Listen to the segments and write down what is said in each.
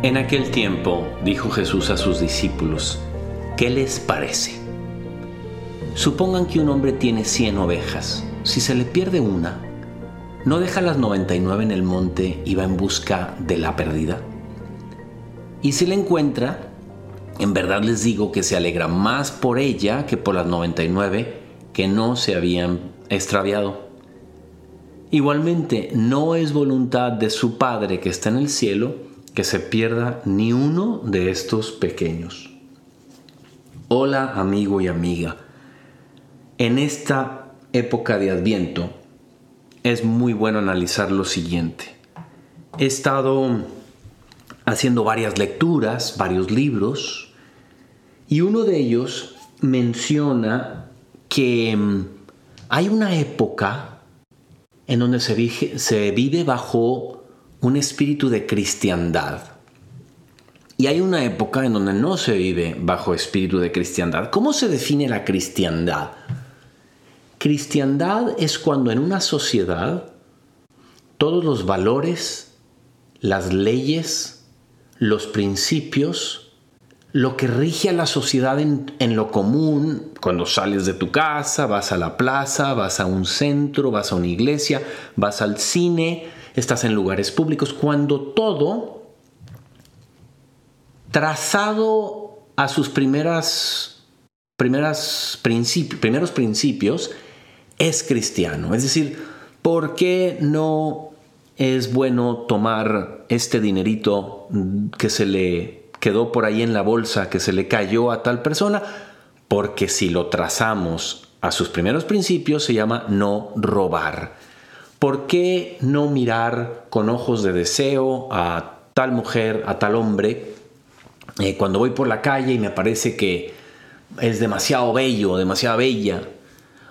En aquel tiempo dijo Jesús a sus discípulos, ¿qué les parece? Supongan que un hombre tiene 100 ovejas. Si se le pierde una, ¿no deja las 99 en el monte y va en busca de la perdida? Y si la encuentra, en verdad les digo que se alegra más por ella que por las 99 que no se habían extraviado. Igualmente, no es voluntad de su Padre que está en el cielo que se pierda ni uno de estos pequeños. Hola amigo y amiga. En esta época de Adviento es muy bueno analizar lo siguiente. He estado haciendo varias lecturas, varios libros, y uno de ellos menciona que mm, hay una época en donde se vive, se vive bajo un espíritu de cristiandad. Y hay una época en donde no se vive bajo espíritu de cristiandad. ¿Cómo se define la cristiandad? Cristiandad es cuando en una sociedad todos los valores, las leyes, los principios, lo que rige a la sociedad en, en, lo común, cuando sales de tu casa, vas a la plaza, vas a un centro, vas a una iglesia, vas al cine, estás en lugares públicos, cuando todo, trazado a sus primeras, primeras primeros principios, es cristiano. Es decir, ¿por qué no es bueno tomar este dinerito que se le quedó por ahí en la bolsa, que se le cayó a tal persona? Porque si lo trazamos a sus primeros principios se llama no robar. ¿Por qué no mirar con ojos de deseo a tal mujer, a tal hombre, eh, cuando voy por la calle y me parece que es demasiado bello, demasiado bella?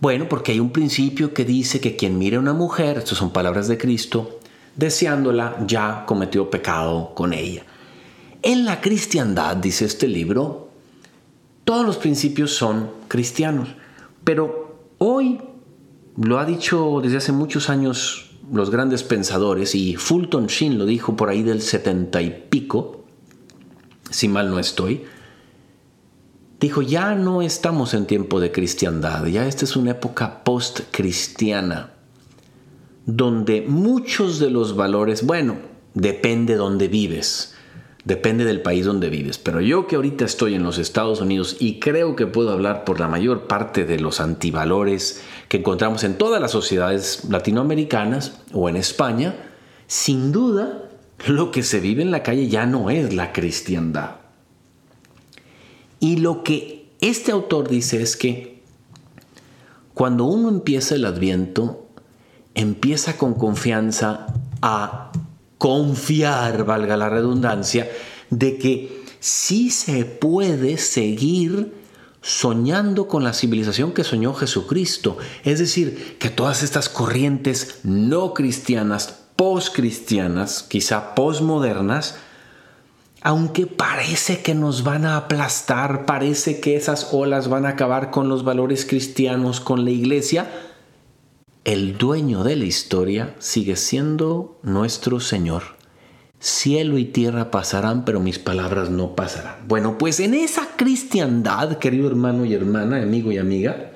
Bueno, porque hay un principio que dice que quien mire a una mujer, estas son palabras de Cristo, deseándola ya cometió pecado con ella. En la cristiandad, dice este libro, todos los principios son cristianos, pero hoy lo ha dicho desde hace muchos años los grandes pensadores y Fulton Sheen lo dijo por ahí del setenta y pico, si mal no estoy. Dijo, ya no estamos en tiempo de cristiandad, ya esta es una época post-cristiana, donde muchos de los valores, bueno, depende de dónde vives, depende del país donde vives, pero yo que ahorita estoy en los Estados Unidos y creo que puedo hablar por la mayor parte de los antivalores, que encontramos en todas las sociedades latinoamericanas o en España, sin duda lo que se vive en la calle ya no es la cristiandad. Y lo que este autor dice es que cuando uno empieza el adviento, empieza con confianza a confiar, valga la redundancia, de que sí se puede seguir soñando con la civilización que soñó Jesucristo. Es decir, que todas estas corrientes no cristianas, post-cristianas, quizá postmodernas, aunque parece que nos van a aplastar, parece que esas olas van a acabar con los valores cristianos, con la iglesia, el dueño de la historia sigue siendo nuestro Señor. Cielo y tierra pasarán, pero mis palabras no pasarán. Bueno, pues en esa cristiandad, querido hermano y hermana, amigo y amiga,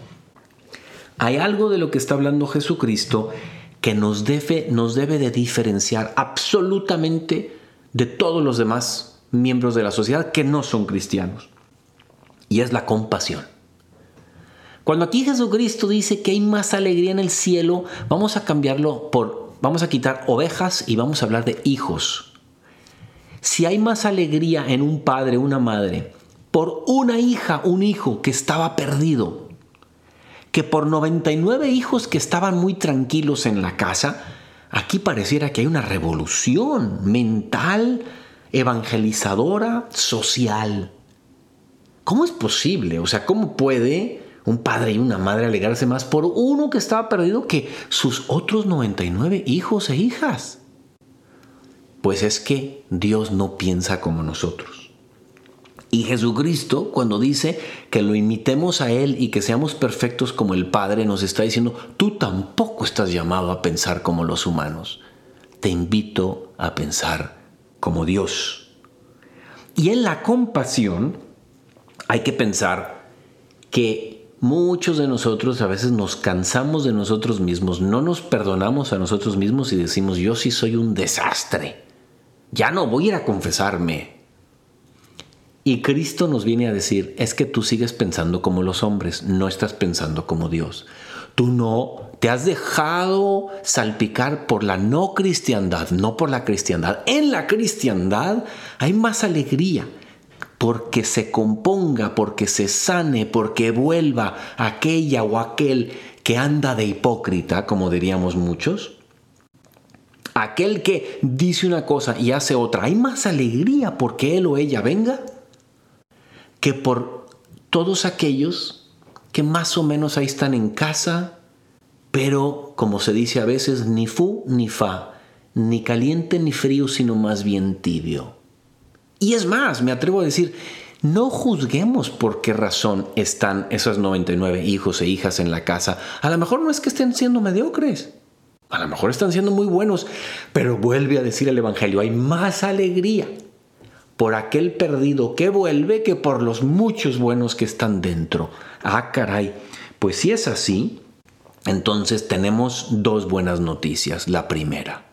hay algo de lo que está hablando Jesucristo que nos debe, nos debe de diferenciar absolutamente de todos los demás miembros de la sociedad que no son cristianos. Y es la compasión. Cuando aquí Jesucristo dice que hay más alegría en el cielo, vamos a cambiarlo por, vamos a quitar ovejas y vamos a hablar de hijos. Si hay más alegría en un padre, una madre, por una hija, un hijo que estaba perdido, que por 99 hijos que estaban muy tranquilos en la casa, aquí pareciera que hay una revolución mental, evangelizadora, social. ¿Cómo es posible? O sea, ¿cómo puede un padre y una madre alegrarse más por uno que estaba perdido que sus otros 99 hijos e hijas? Pues es que Dios no piensa como nosotros. Y Jesucristo, cuando dice que lo imitemos a Él y que seamos perfectos como el Padre, nos está diciendo, tú tampoco estás llamado a pensar como los humanos. Te invito a pensar como Dios. Y en la compasión hay que pensar que muchos de nosotros a veces nos cansamos de nosotros mismos, no nos perdonamos a nosotros mismos y decimos, yo sí soy un desastre, ya no voy a ir a confesarme. Y Cristo nos viene a decir, es que tú sigues pensando como los hombres, no estás pensando como Dios. Tú no te has dejado salpicar por la no cristiandad, no por la cristiandad. En la cristiandad hay más alegría porque se componga, porque se sane, porque vuelva aquella o aquel que anda de hipócrita, como diríamos muchos. Aquel que dice una cosa y hace otra. Hay más alegría porque él o ella venga que por todos aquellos que más o menos ahí están en casa, pero como se dice a veces, ni fu ni fa, ni caliente ni frío, sino más bien tibio. Y es más, me atrevo a decir, no juzguemos por qué razón están esos 99 hijos e hijas en la casa. A lo mejor no es que estén siendo mediocres. A lo mejor están siendo muy buenos, pero vuelve a decir el Evangelio, hay más alegría por aquel perdido que vuelve que por los muchos buenos que están dentro. Ah, caray. Pues si es así, entonces tenemos dos buenas noticias. La primera,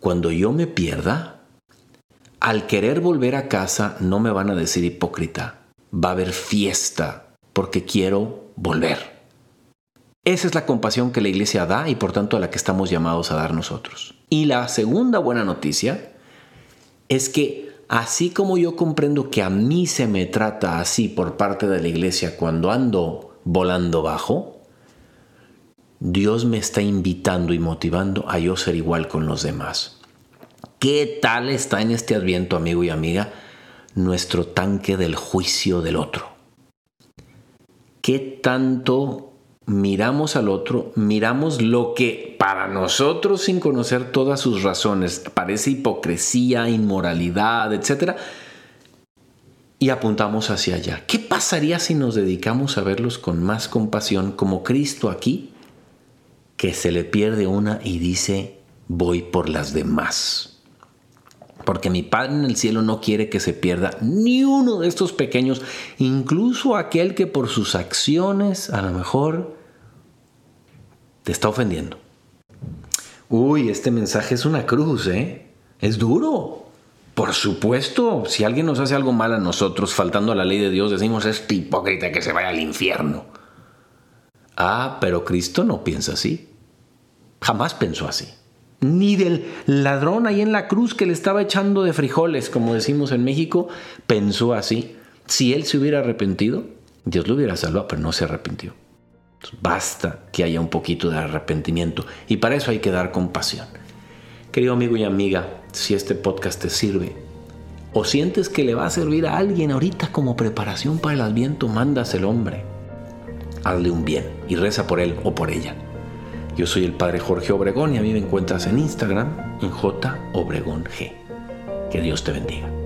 cuando yo me pierda, al querer volver a casa no me van a decir hipócrita. Va a haber fiesta porque quiero volver. Esa es la compasión que la iglesia da y por tanto a la que estamos llamados a dar nosotros. Y la segunda buena noticia es que así como yo comprendo que a mí se me trata así por parte de la iglesia cuando ando volando bajo, Dios me está invitando y motivando a yo ser igual con los demás. ¿Qué tal está en este adviento, amigo y amiga, nuestro tanque del juicio del otro? ¿Qué tanto miramos al otro, miramos lo que para nosotros sin conocer todas sus razones parece hipocresía, inmoralidad, etc. Y apuntamos hacia allá. ¿Qué pasaría si nos dedicamos a verlos con más compasión como Cristo aquí, que se le pierde una y dice, voy por las demás? Porque mi Padre en el cielo no quiere que se pierda ni uno de estos pequeños, incluso aquel que por sus acciones a lo mejor te está ofendiendo. Uy, este mensaje es una cruz, ¿eh? Es duro. Por supuesto, si alguien nos hace algo mal a nosotros, faltando a la ley de Dios, decimos, es hipócrita que se vaya al infierno. Ah, pero Cristo no piensa así. Jamás pensó así. Ni del ladrón ahí en la cruz que le estaba echando de frijoles, como decimos en México, pensó así. Si él se hubiera arrepentido, Dios lo hubiera salvado, pero no se arrepintió. Basta que haya un poquito de arrepentimiento y para eso hay que dar compasión. Querido amigo y amiga, si este podcast te sirve o sientes que le va a servir a alguien ahorita como preparación para el adviento, mandas el hombre. Hazle un bien y reza por él o por ella. Yo soy el padre Jorge Obregón y a mí me encuentras en Instagram en J Obregón G. Que Dios te bendiga.